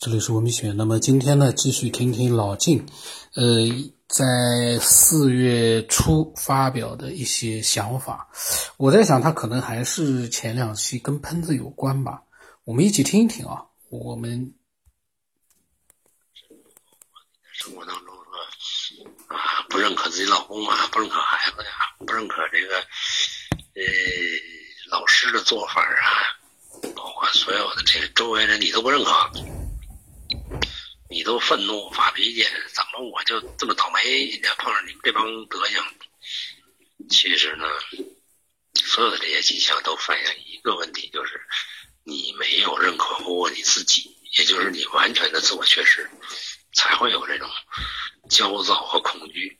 这里是文明学。那么今天呢，继续听听老晋，呃，在四月初发表的一些想法。我在想，他可能还是前两期跟喷子有关吧。我们一起听一听啊。我们生活当中说啊，不认可自己老公啊，不认可孩子呀，不认可这个呃老师的做法啊，包括所有的这个周围人，你都不认可。你都愤怒发脾气，怎么我就这么倒霉？碰上你们这帮德行。其实呢，所有的这些迹象都反映一个问题，就是你没有认可过你自己，也就是你完全的自我缺失，才会有这种焦躁和恐惧。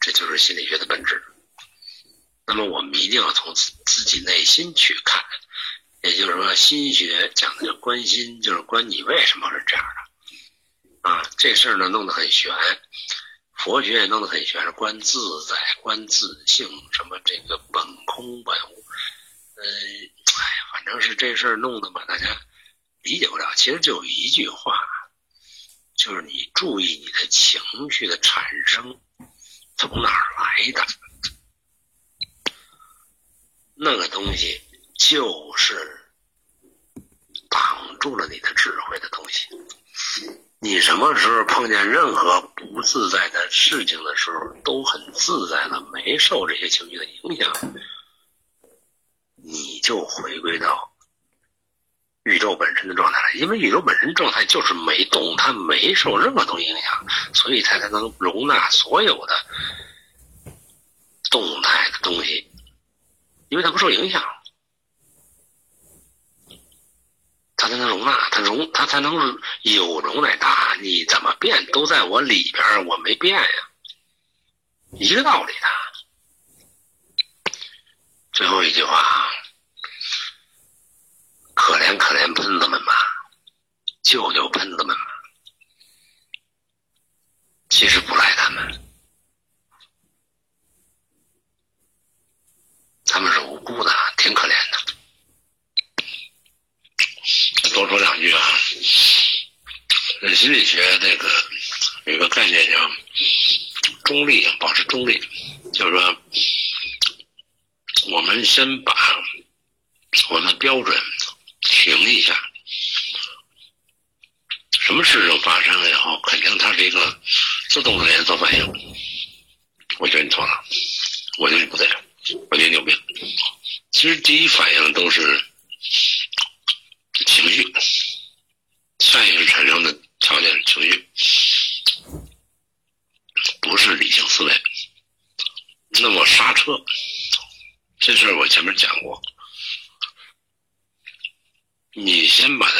这就是心理学的本质。那么我们一定要从自自己内心去看，也就是说，心学讲的就关心，就是关你为什么是这样的。啊，这事儿呢弄得很玄，佛学也弄得很玄，观自在，观自性，什么这个本空本无，嗯，哎，反正是这事儿弄得吧，大家理解不了。其实就一句话，就是你注意你的情绪的产生从哪儿来的，那个东西就是挡住了你的智慧的东西。你什么时候碰见任何不自在的事情的时候，都很自在了，没受这些情绪的影响，你就回归到宇宙本身的状态了。因为宇宙本身状态就是没动，它没受任何东西影响，所以它才能容纳所有的动态的东西，因为它不受影响。它才能容纳，它容它才能有容乃大。你怎么变都在我里边，我没变呀，一个道理的。最后一句话，可怜可怜喷子们吧，救救喷子们吧。其实不赖他们，他们是无辜的，挺可怜的。多说两句啊，心理学这个有个概念叫中立，保持中立，就是说，我们先把我们的标准停一下。什么事情发生了以后，肯定它是一个自动的连锁反应。我觉得你错了，我觉得你不对，我觉得你有病。其实第一反应都是。情绪，下意产生的条件是情绪，不是理性思维。那么刹车，这事儿我前面讲过。你先把它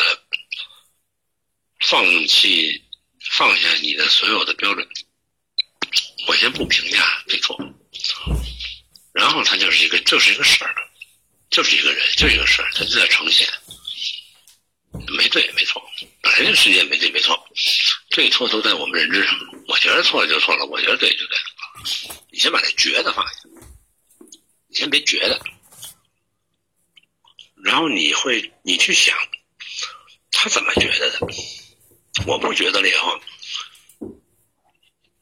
放弃，放下你的所有的标准。我先不评价对错，然后它就是一个，就是一个事儿，就是一个人，就一个事儿，它就在呈现。没对没错，本来这世界没对没错，对错都在我们认知上。我觉得错了就错了，我觉得对就对了。你先把这觉得放下，你先别觉得，然后你会你去想，他怎么觉得的？我不觉得了以后，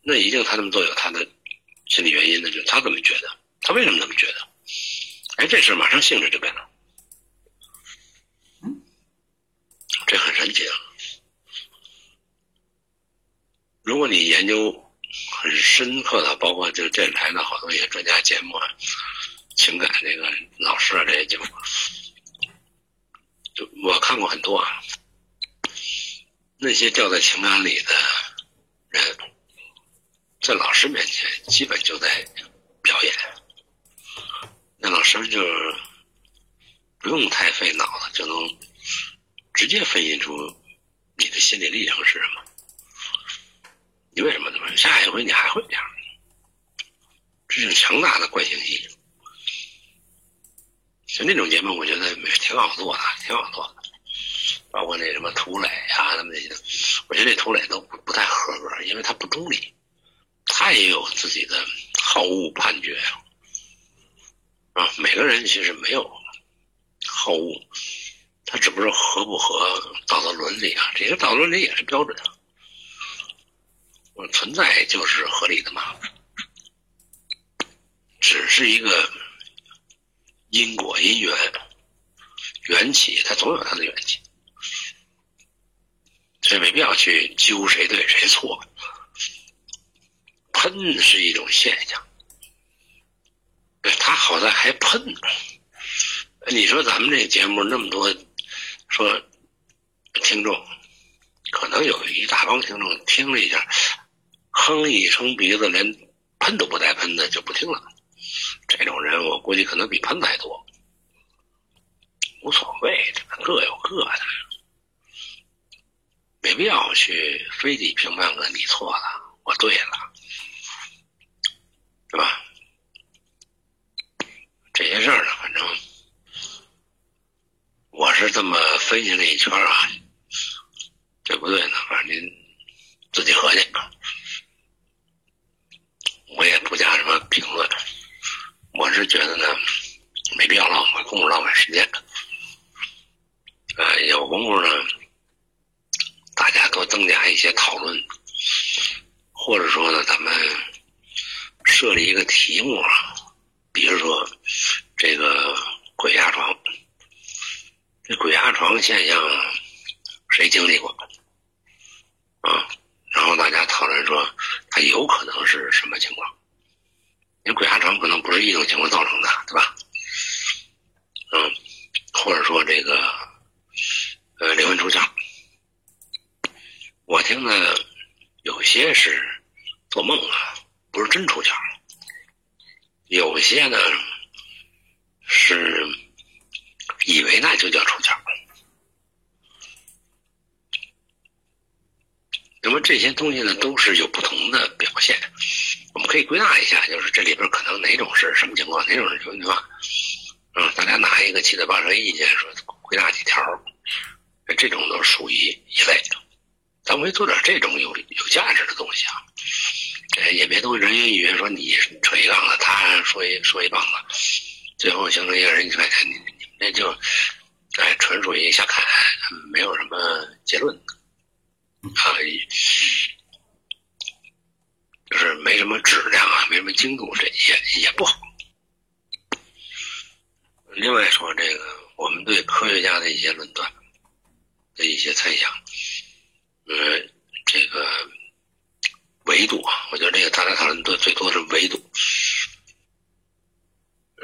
那一定他这么做有他的心理原因的，就他怎么觉得？他为什么那么觉得？哎，这事马上性质就变了。这很神奇啊！如果你研究很深刻的，包括就电台的好多一些专家节目啊，情感这个老师啊这些节目，就我看过很多啊。那些掉在情感里的人，在老师面前基本就在表演。那老师就不用太费脑子就能。直接分析出你的心理历程是什么？你为什么这么？下一回你还会这样？这是强大的惯性戏。就那种节目，我觉得挺好做的，挺好做的。包括那什么涂磊呀，他们那些，我觉得涂磊都不不太合格，因为他不中立，他也有自己的好恶判决啊。啊，每个人其实没有好恶。他只不是合不合道德伦理啊，这个道德伦理也是标准啊。我存在就是合理的嘛，只是一个因果因缘缘起，它总有它的缘起，所以没必要去揪谁对谁错。喷是一种现象，对他好在还喷。你说咱们这节目那么多说听众，可能有一大帮听众听了一下。哼一声鼻子，连喷都不带喷的就不听了。这种人，我估计可能比喷的还多。无所谓，各有各的，没必要去非得评判个你错了，我对了，是吧？这些事儿呢，反正我是这么分析了一圈啊，对不对呢？反正您自己合计。我也不加什么评论，我是觉得呢，没必要浪费功夫、浪费时间。呃，有功夫呢，大家多增加一些讨论，或者说呢，咱们设立一个题目啊，比如说这个鬼压床，这鬼压床现象谁经历过？啊？然后大家讨论说，它有可能是什么情况？鬼压床可能不是一种情况造成的，对吧？嗯，或者说这个呃灵魂出窍，我听呢有些是做梦啊，不是真出窍；有些呢是以为那就叫出窍。那么这些东西呢，都是有不同的表现。我们可以归纳一下，就是这里边可能哪种是什么情况，哪种是什么情况？嗯，大家拿一个七嘴八舌意见说归纳几条，这种都属于一类。咱们可以做点这种有有价值的东西啊。哎，也别都人云亦云，说你扯一杠子，他说一说一棒子，最后形成一个人权，你你们那就哎纯属于瞎侃，没有什么结论。啊，没什么质量啊，没什么精度，这也也不好。另外说，这个我们对科学家的一些论断的一些猜想，呃，这个维度啊，我觉得这个大家讨论的最多是维度。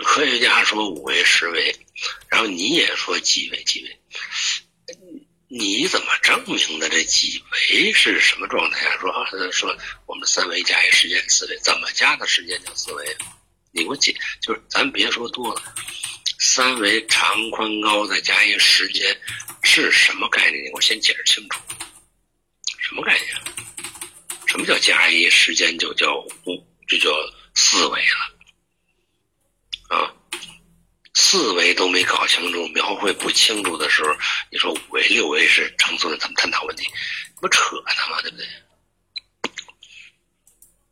科学家说五维、十维，然后你也说几维、几维。你怎么证明的？这几维是什么状态啊？说啊，说我们三维加一时间四维，怎么加的时间叫四维？你给我解，就是咱别说多了，三维长宽高再加一时间是什么概念？你给我先解释清楚，什么概念？什么叫加一时间就叫五，就叫四维了啊？四维都没搞清楚，描绘不清楚的时候，你说五维、六维是成熟的怎么探讨问题？不扯呢吗？对不对？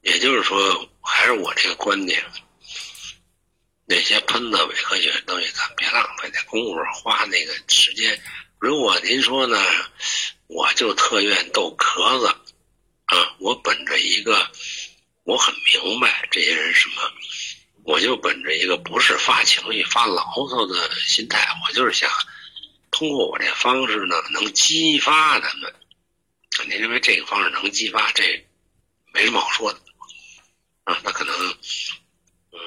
也就是说，还是我这个观点，那些喷的伪科学的东西，咱别浪费那功夫，花那个时间。如果您说呢，我就特愿逗壳子啊，我本着一个，我很明白这些人什么。我就本着一个不是发情绪、发牢骚的心态，我就是想通过我这方式呢，能激发他们。您认为这个方式能激发？这没什么好说的啊。那可能，嗯，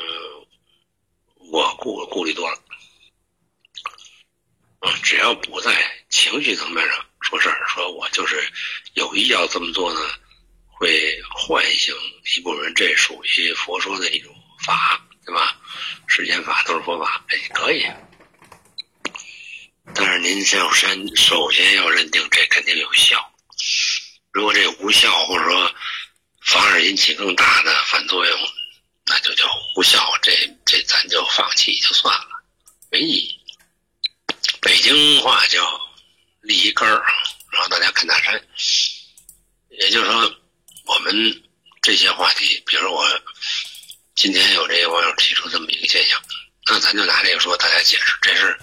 我顾顾虑多了啊。只要不在情绪层面上说事儿，说我就是有意要这么做呢，会唤醒一部分人。这属于佛说的一种。法对吧？世间法都是佛法，哎，可以。但是您先先首先要认定这肯定有效。如果这无效，或者说反而引起更大的反作用，那就叫无效。这这咱就放弃就算了，没意义。北京话叫立一根儿，然后大家看大山。也就是说，我们这些话题，比如我。今天有这个网友提出这么一个现象，那咱就拿这个说，大家解释，这是，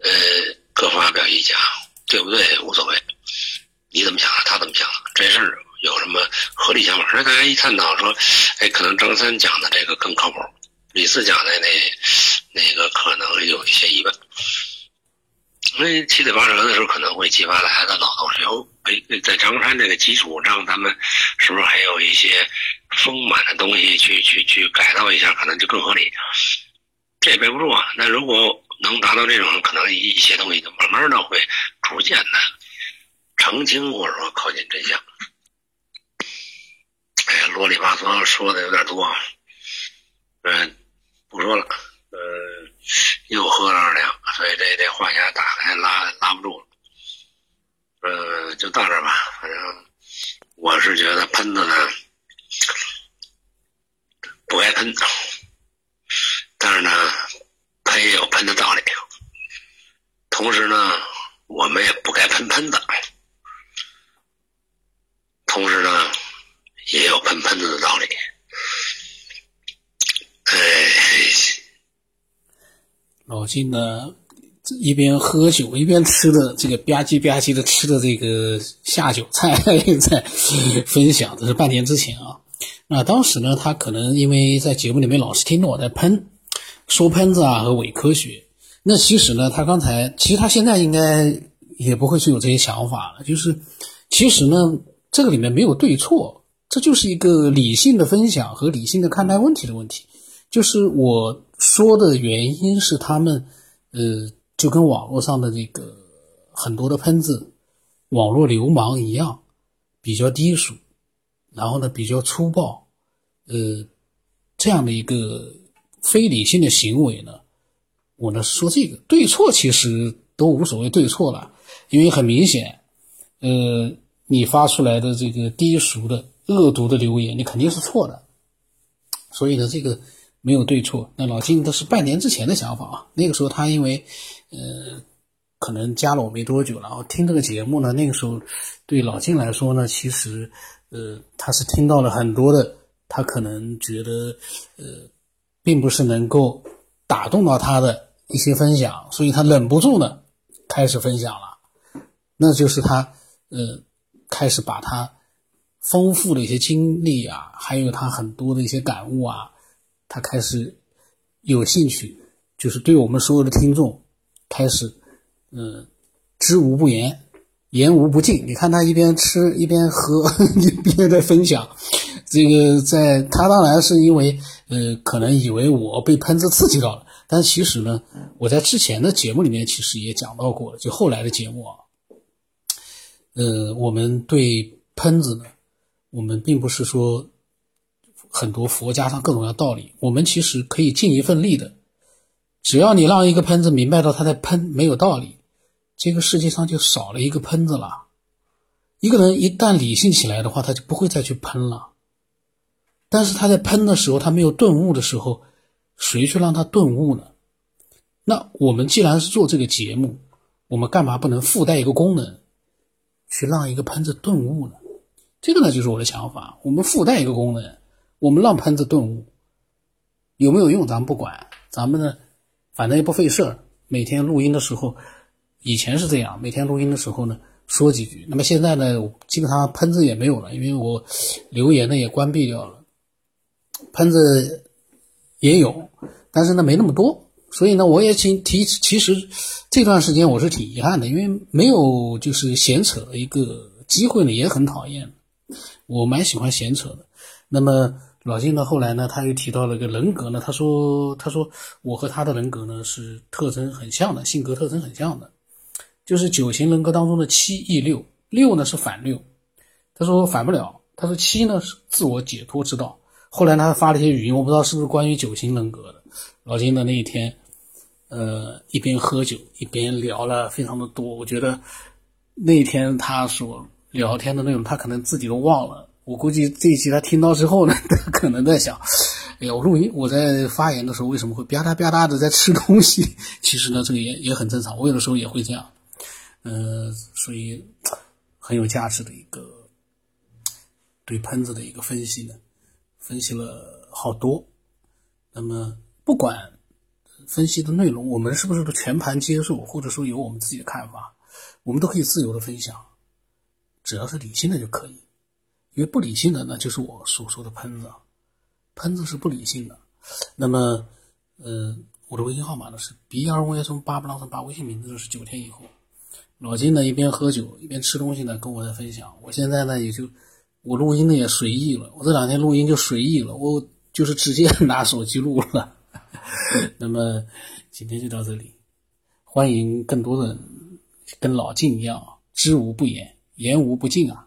呃，各方发表意见，对不对无所谓，你怎么想的，他怎么想的，这事儿有什么合理想法？那大家一探讨说，哎，可能张三讲的这个更靠谱，李四讲的那那个可能有一些疑问。因为七嘴八舌的时候，可能会激发大家的脑洞，说：“哎，在张山这个基础上，咱们是不是还有一些丰满的东西去去去改造一下，可能就更合理？”这也背不住啊。那如果能达到这种，可能一些东西就慢慢的会逐渐的澄清，或者说靠近真相。哎呀，啰里吧嗦说的有点多，嗯，不说了。呃，又喝了二两，所以这这话匣打开拉拉不住了。呃，就到这吧。反正我是觉得喷子呢不该喷，但是呢喷也有喷的道理。同时呢，我们也不该喷喷子，同时呢也有喷喷子的道理。哎。老金呢，一边喝酒一边吃的这个吧唧吧唧的吃的这个下酒菜在分享，这是半年之前啊。那当时呢，他可能因为在节目里面老是听到我在喷，说喷子啊和伪科学。那其实呢，他刚才其实他现在应该也不会去有这些想法了。就是其实呢，这个里面没有对错，这就是一个理性的分享和理性的看待问题的问题。就是我。说的原因是他们，呃，就跟网络上的这个很多的喷子、网络流氓一样，比较低俗，然后呢比较粗暴，呃，这样的一个非理性的行为呢，我呢说这个对错其实都无所谓对错了，因为很明显，呃，你发出来的这个低俗的、恶毒的留言，你肯定是错的，所以呢这个。没有对错，那老金都是半年之前的想法啊。那个时候他因为，呃，可能加了我没多久，然后听这个节目呢。那个时候对老金来说呢，其实，呃，他是听到了很多的，他可能觉得，呃，并不是能够打动到他的一些分享，所以他忍不住呢，开始分享了。那就是他，呃，开始把他丰富的一些经历啊，还有他很多的一些感悟啊。他开始有兴趣，就是对我们所有的听众开始，嗯，知无不言，言无不尽。你看他一边吃一边喝，一边在分享。这个在他当然是因为，呃，可能以为我被喷子刺激到了，但其实呢，我在之前的节目里面其实也讲到过，就后来的节目啊，呃，我们对喷子呢，我们并不是说。很多佛家上各种各样道理，我们其实可以尽一份力的。只要你让一个喷子明白到他在喷没有道理，这个世界上就少了一个喷子了。一个人一旦理性起来的话，他就不会再去喷了。但是他在喷的时候，他没有顿悟的时候，谁去让他顿悟呢？那我们既然是做这个节目，我们干嘛不能附带一个功能，去让一个喷子顿悟呢？这个呢，就是我的想法。我们附带一个功能。我们让喷子顿悟，有没有用咱们不管，咱们呢，反正也不费事儿。每天录音的时候，以前是这样，每天录音的时候呢，说几句。那么现在呢，基本上喷子也没有了，因为我留言呢也关闭掉了。喷子也有，但是呢没那么多，所以呢我也请提。其实这段时间我是挺遗憾的，因为没有就是闲扯的一个机会呢，也很讨厌。我蛮喜欢闲扯的，那么。老金呢？后来呢？他又提到了一个人格呢。他说：“他说我和他的人格呢是特征很像的，性格特征很像的，就是九型人格当中的七易六，六呢是反六。他说反不了。他说七呢是自我解脱之道。后来他发了一些语音，我不知道是不是关于九型人格的。老金的那一天，呃，一边喝酒一边聊了非常的多。我觉得那天他所聊天的内容，他可能自己都忘了。”我估计这一期他听到之后呢，他可能在想：哎呀，我录音，我在发言的时候为什么会吧嗒吧嗒的在吃东西？其实呢，这个也也很正常，我有的时候也会这样。呃，所以很有价值的一个对喷子的一个分析呢，分析了好多。那么不管分析的内容，我们是不是都全盘接受，或者说有我们自己的看法，我们都可以自由的分享，只要是理性的就可以。因为不理性的，那就是我所说的喷子，喷子是不理性的。那么，呃，我的微信号码呢是，b r y 从八不浪声八，微信名字就是九天以后。老金呢一边喝酒一边吃东西呢，跟我在分享。我现在呢也就我录音呢也随意了，我这两天录音就随意了，我就是直接 拿手机录了。那么今天就到这里，欢迎更多的跟老金一样，知无不言，言无不尽啊。